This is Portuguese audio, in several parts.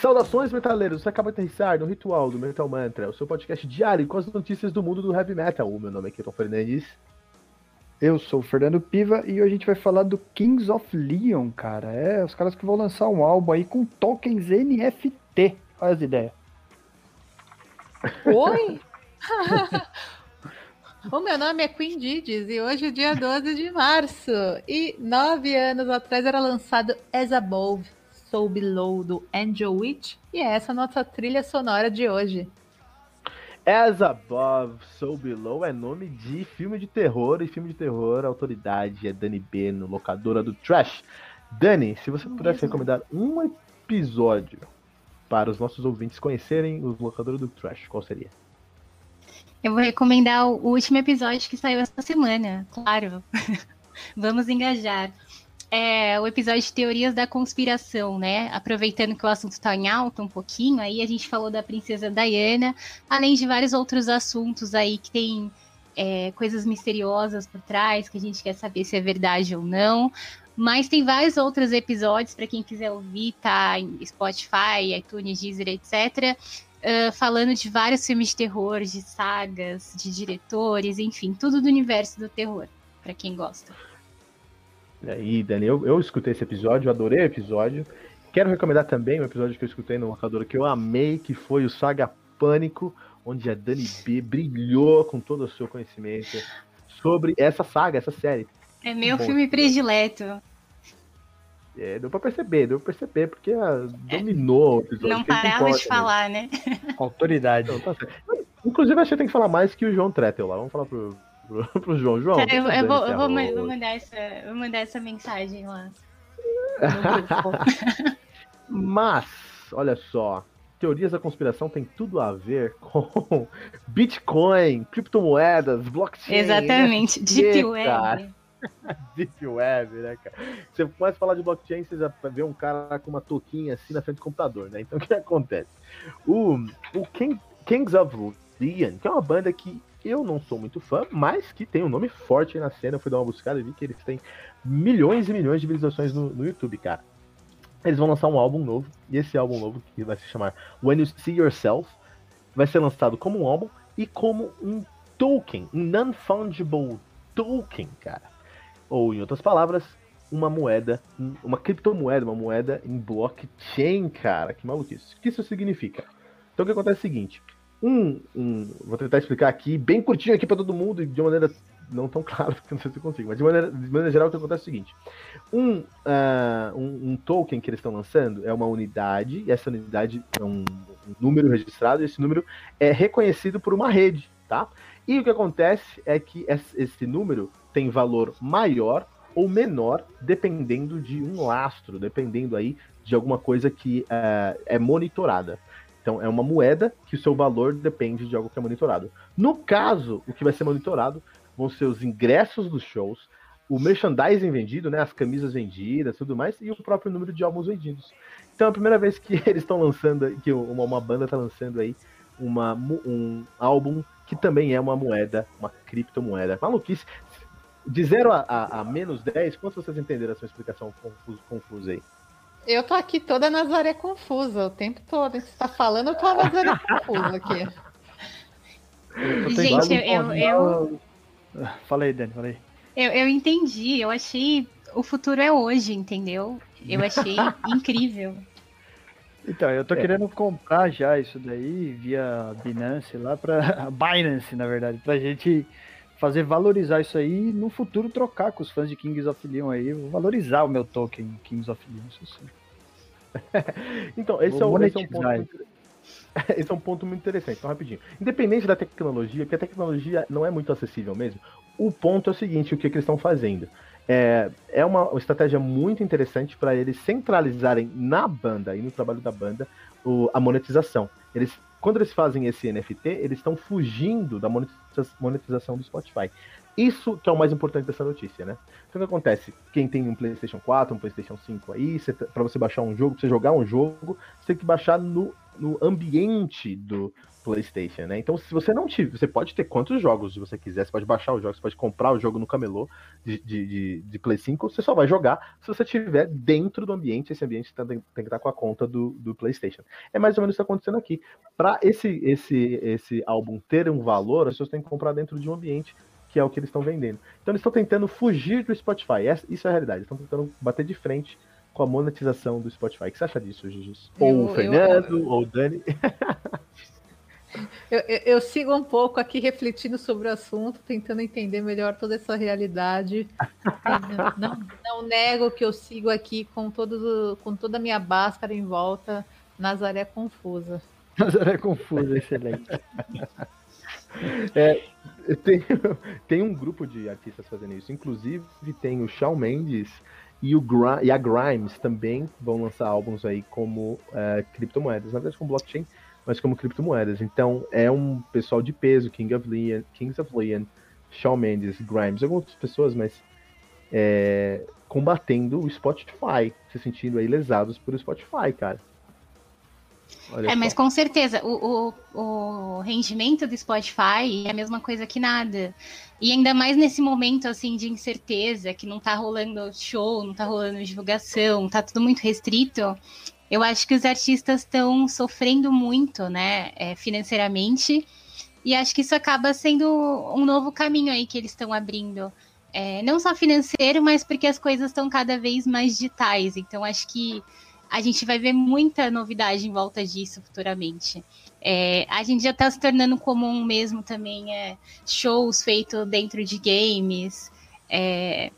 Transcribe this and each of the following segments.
Saudações, metaleiros! Você acaba de aterrissar no Ritual do Metal Mantra, o seu podcast diário com as notícias do mundo do heavy metal. O meu nome é Keton Fernandes. Eu sou o Fernando Piva e hoje a gente vai falar do Kings of Leon, cara. É, os caras que vão lançar um álbum aí com tokens NFT. Olha as ideias. Oi? o meu nome é Queen Didis e hoje é dia 12 de março. E nove anos atrás era lançado As Above, So Below do Angel Witch. E é essa a nossa trilha sonora de hoje. As Above, So Below é nome de filme de terror e filme de terror, a autoridade é Dani Beno, locadora do Trash. Dani, se você pudesse recomendar um episódio para os nossos ouvintes conhecerem os locadores do Trash, qual seria? Eu vou recomendar o último episódio que saiu essa semana, claro. Vamos engajar. É o episódio de teorias da conspiração, né? Aproveitando que o assunto está em alta um pouquinho, aí a gente falou da princesa Diana, além de vários outros assuntos aí que tem é, coisas misteriosas por trás, que a gente quer saber se é verdade ou não. Mas tem vários outros episódios para quem quiser ouvir, tá? Em Spotify, iTunes, Deezer, etc uh, falando de vários filmes de terror, de sagas, de diretores, enfim, tudo do universo do terror, para quem gosta. E aí, Dani, eu, eu escutei esse episódio, adorei o episódio. Quero recomendar também um episódio que eu escutei no locador que eu amei, que foi o Saga Pânico, onde a Dani B brilhou com todo o seu conhecimento sobre essa saga, essa série. É meu Bom, filme predileto. É, deu pra perceber, deu pra perceber, porque a, dominou o episódio. Não parava de falar, né? Autoridade. Então, tá Inclusive, acho que tem que falar mais que o João Tretel lá. Vamos falar pro, pro, pro João. João. eu, eu, vou, eu vou, vou, mandar essa, vou mandar essa mensagem lá. Mas, olha só. Teorias da conspiração tem tudo a ver com Bitcoin, criptomoedas, blockchain. Exatamente, Deep Web. Deep Web, né, cara? Você começa a falar de blockchain, você já vê um cara com uma touquinha assim na frente do computador, né? Então o que acontece? O, o King, Kings of Leon, que é uma banda que eu não sou muito fã, mas que tem um nome forte na cena. Eu fui dar uma buscada e vi que eles têm milhões e milhões de visualizações no, no YouTube, cara. Eles vão lançar um álbum novo, e esse álbum novo, que vai se chamar When You See Yourself, vai ser lançado como um álbum e como um token, um non-fungible token, cara. Ou, em outras palavras, uma moeda, uma criptomoeda, uma moeda em blockchain, cara. Que maluquice. O que isso significa? Então o que acontece é o seguinte. Um, um, vou tentar explicar aqui, bem curtinho aqui para todo mundo, de maneira não tão clara, porque não sei se eu consigo, mas de maneira, de maneira geral o que acontece é o seguinte. Um, uh, um, um, token que eles estão lançando é uma unidade, e essa unidade é um, um número registrado, e esse número é reconhecido por uma rede, tá? E o que acontece é que esse número tem valor maior ou menor, dependendo de um lastro, dependendo aí de alguma coisa que uh, é monitorada. Então, é uma moeda que o seu valor depende de algo que é monitorado. No caso, o que vai ser monitorado vão ser os ingressos dos shows, o merchandising vendido, né, as camisas vendidas, tudo mais, e o próprio número de álbuns vendidos. Então, é a primeira vez que eles estão lançando, que uma, uma banda está lançando aí uma, um álbum que também é uma moeda, uma criptomoeda. Maluquice. De 0 a, a, a, menos 10, quanto vocês entenderam essa explicação confusa, confusa aí? Eu tô aqui toda Nazaré confusa o tempo todo. Você tá falando, eu tô a Nazaré confusa aqui. Gente, eu, eu, eu... Falei, Dani, falei. Eu, eu entendi, eu achei. O futuro é hoje, entendeu? Eu achei incrível. Então, eu tô é. querendo comprar já isso daí via Binance lá para Binance, na verdade, pra gente fazer valorizar isso aí e no futuro trocar com os fãs de Kings of Leon aí, valorizar o meu token Kings of Leon, isso sim. então, esse é, um, esse é, um, ponto. Esse é um ponto muito interessante, então rapidinho. Independente da tecnologia, porque a tecnologia não é muito acessível mesmo, o ponto é o seguinte, o que, que eles estão fazendo? É, é uma estratégia muito interessante para eles centralizarem na banda e no trabalho da banda o, a monetização. Eles quando eles fazem esse NFT, eles estão fugindo da monetização do Spotify. Isso que é o mais importante dessa notícia, né? Então o que acontece? Quem tem um PlayStation 4, um PlayStation 5 aí, para você baixar um jogo, pra você jogar um jogo, você tem que baixar no, no ambiente do PlayStation, né? Então, se você não tiver, você pode ter quantos jogos você quiser, você pode baixar os jogos, você pode comprar o jogo no camelô de, de, de, de Play 5, você só vai jogar se você estiver dentro do ambiente, esse ambiente tem, tem que estar com a conta do, do PlayStation. É mais ou menos isso está acontecendo aqui. Para esse, esse, esse álbum ter um valor, as pessoas têm que comprar dentro de um ambiente que é o que eles estão vendendo. Então eles estão tentando fugir do Spotify. Isso é a realidade. Estão tentando bater de frente com a monetização do Spotify. O que você acha disso, Gigi? Ou o Fernando, eu... ou o Dani? Eu, eu, eu, sigo um pouco aqui refletindo sobre o assunto, tentando entender melhor toda essa realidade. não, não, nego que eu sigo aqui com, todo, com toda a minha báscara em volta, Nazaré Confusa. Nazaré Confusa, excelente. É, tem, tem um grupo de artistas fazendo isso. Inclusive, tem o Shawn Mendes e, o e a Grimes também vão lançar álbuns aí como uh, criptomoedas. Na verdade, com blockchain mas como criptomoedas. Então é um pessoal de peso, King of Leon, Kings of Leon, Shawn Mendes, Grimes, algumas outras pessoas, mas é, combatendo o Spotify, se sentindo aí lesados por Spotify, cara. Olha é, só. mas com certeza, o, o, o, rendimento do Spotify é a mesma coisa que nada. E ainda mais nesse momento, assim, de incerteza, que não tá rolando show, não tá rolando divulgação, tá tudo muito restrito eu acho que os artistas estão sofrendo muito, né, é, financeiramente, e acho que isso acaba sendo um novo caminho aí que eles estão abrindo. É, não só financeiro, mas porque as coisas estão cada vez mais digitais. Então, acho que a gente vai ver muita novidade em volta disso futuramente. É, a gente já está se tornando comum mesmo também é, shows feitos dentro de games. É,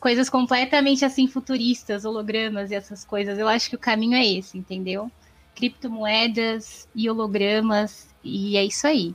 coisas completamente assim futuristas, hologramas e essas coisas. Eu acho que o caminho é esse, entendeu? Criptomoedas e hologramas e é isso aí.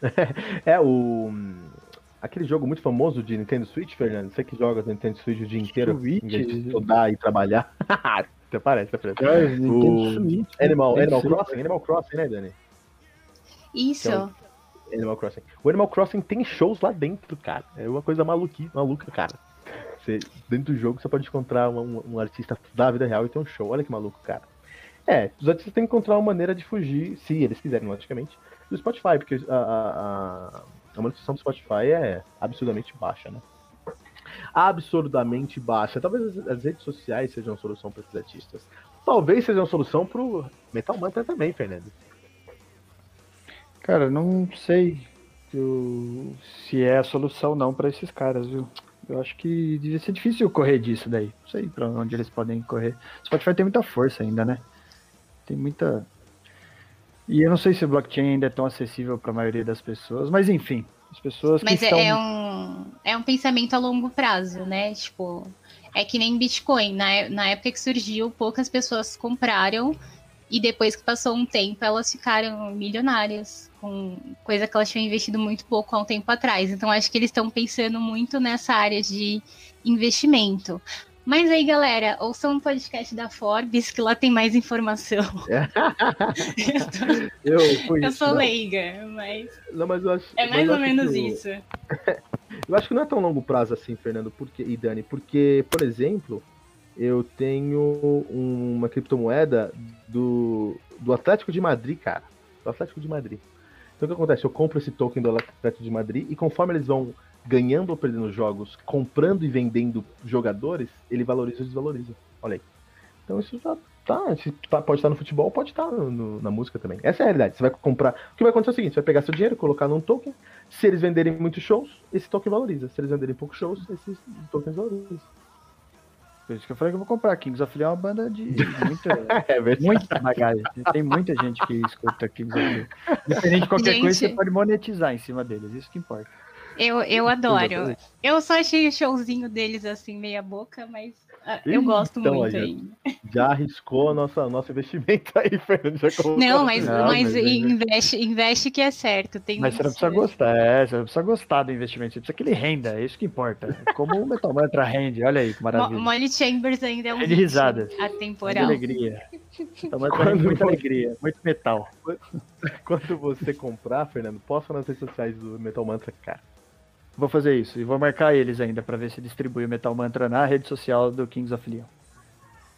é o aquele jogo muito famoso de Nintendo Switch, Fernando. Você que joga Nintendo Switch o dia inteiro, Switch. em vez de estudar e trabalhar. Até parece, até parece. É, o Switch, Animal, Animal Crossing, Animal Crossing, né, Dani? Isso. Então, Animal Crossing. O Animal Crossing tem shows lá dentro, cara. É uma coisa maluqui, maluca, cara. Você, dentro do jogo você pode encontrar um, um, artista da vida real e ter um show. Olha que maluco, cara. É, os artistas têm que encontrar uma maneira de fugir, se eles quiserem, logicamente, do Spotify, porque a, a, a monetização do Spotify é absurdamente baixa, né? Absurdamente baixa. Talvez as, redes sociais sejam a solução para esses artistas. Talvez seja uma solução pro Metal Mantra também, Fernando. Cara, não sei se é a solução não para esses caras, viu? Eu acho que devia ser difícil correr disso daí. Não sei pra onde eles podem correr. O Spotify tem muita força ainda, né? Tem muita. E eu não sei se o blockchain ainda é tão acessível para a maioria das pessoas, mas enfim, as pessoas mas que é, estão... é um é um pensamento a longo prazo, né? Tipo, é que nem Bitcoin. Na, na época que surgiu, poucas pessoas compraram e depois que passou um tempo, elas ficaram milionárias, com coisa que elas tinham investido muito pouco há um tempo atrás. Então, acho que eles estão pensando muito nessa área de investimento. Mas aí, galera, ouçam um podcast da Forbes, que lá tem mais informação. eu, eu, eu sou leiga, mas. Não, mas eu acho, é mais ou menos que... isso. eu acho que não é tão longo prazo assim, Fernando, porque, e Dani, porque, por exemplo, eu tenho uma criptomoeda do, do Atlético de Madrid, cara. Do Atlético de Madrid. Então o que acontece? Eu compro esse token do Atlético de Madrid e conforme eles vão ganhando ou perdendo jogos, comprando e vendendo jogadores, ele valoriza ou desvaloriza. Olha aí. Então isso já tá, tá pode estar no futebol, pode estar no, no, na música também. Essa é a realidade. Você vai comprar. O que vai acontecer é o seguinte: você vai pegar seu dinheiro, colocar num token. Se eles venderem muitos shows, esse token valoriza. Se eles venderem poucos shows, esses tokens valorizam. Por isso que eu falei que eu vou comprar. Kings of Leon é uma banda de muita, é muita bagagem. Tem muita gente que escuta Kings of Leon. Independente de qualquer gente... coisa, você pode monetizar em cima deles. Isso que importa. Eu, eu adoro. Eu só achei o showzinho deles assim, meia boca, mas ah, eu gosto então, muito ainda. Já arriscou o nosso, nosso investimento aí, Fernando. não, mas, não, mas, mas investe, investe que é certo. Tem mas você não precisa gostar, é, você não precisa gostar do investimento, você precisa que ele renda, é isso que importa. Como o Metal Mantra rende, olha aí que maravilha. Molly Chambers ainda é um de risadas. atemporal. De alegria. Rende muita alegria, muito metal. Quando você comprar, Fernando, posta nas redes sociais do Metal Mantra, cara. Vou fazer isso. E vou marcar eles ainda para ver se distribui o Metal Mantra na rede social do Kings of Leon.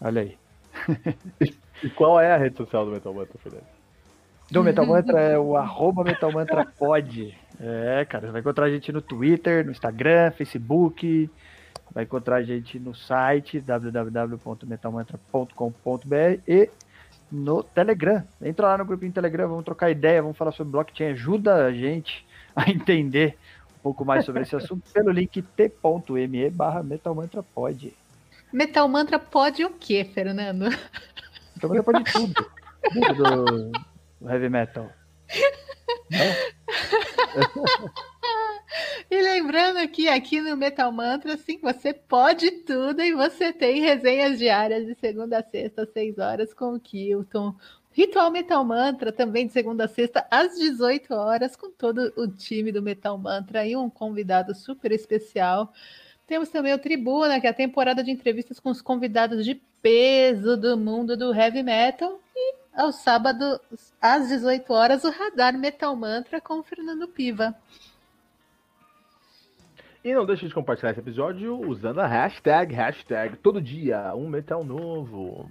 Olha aí. E qual é a rede social do Metal Mantra, Fernando? Do Metal Mantra é o arroba Metal Mantra Pod. É, cara, você vai encontrar a gente no Twitter, no Instagram, Facebook, vai encontrar a gente no site www.metalmantra.com.br e no Telegram. Entra lá no grupinho Telegram, vamos trocar ideia, vamos falar sobre blockchain, ajuda a gente a entender pouco mais sobre esse assunto pelo link t.me barra metalmantrapod. Metal Mantra pode o quê, Fernando? Metal Mantra pode tudo. Tudo do, heavy metal. E lembrando que aqui no Metal Mantra, sim, você pode tudo e você tem resenhas diárias de segunda a sexta, às 6 horas, com o Kilton. Ritual Metal Mantra também de segunda a sexta, às 18 horas, com todo o time do Metal Mantra e um convidado super especial. Temos também o Tribuna, que é a temporada de entrevistas com os convidados de peso do mundo do heavy metal. E aos sábados, às 18 horas, o Radar Metal Mantra com o Fernando Piva. E não deixe de compartilhar esse episódio usando a hashtag, hashtag todo dia, um metal novo.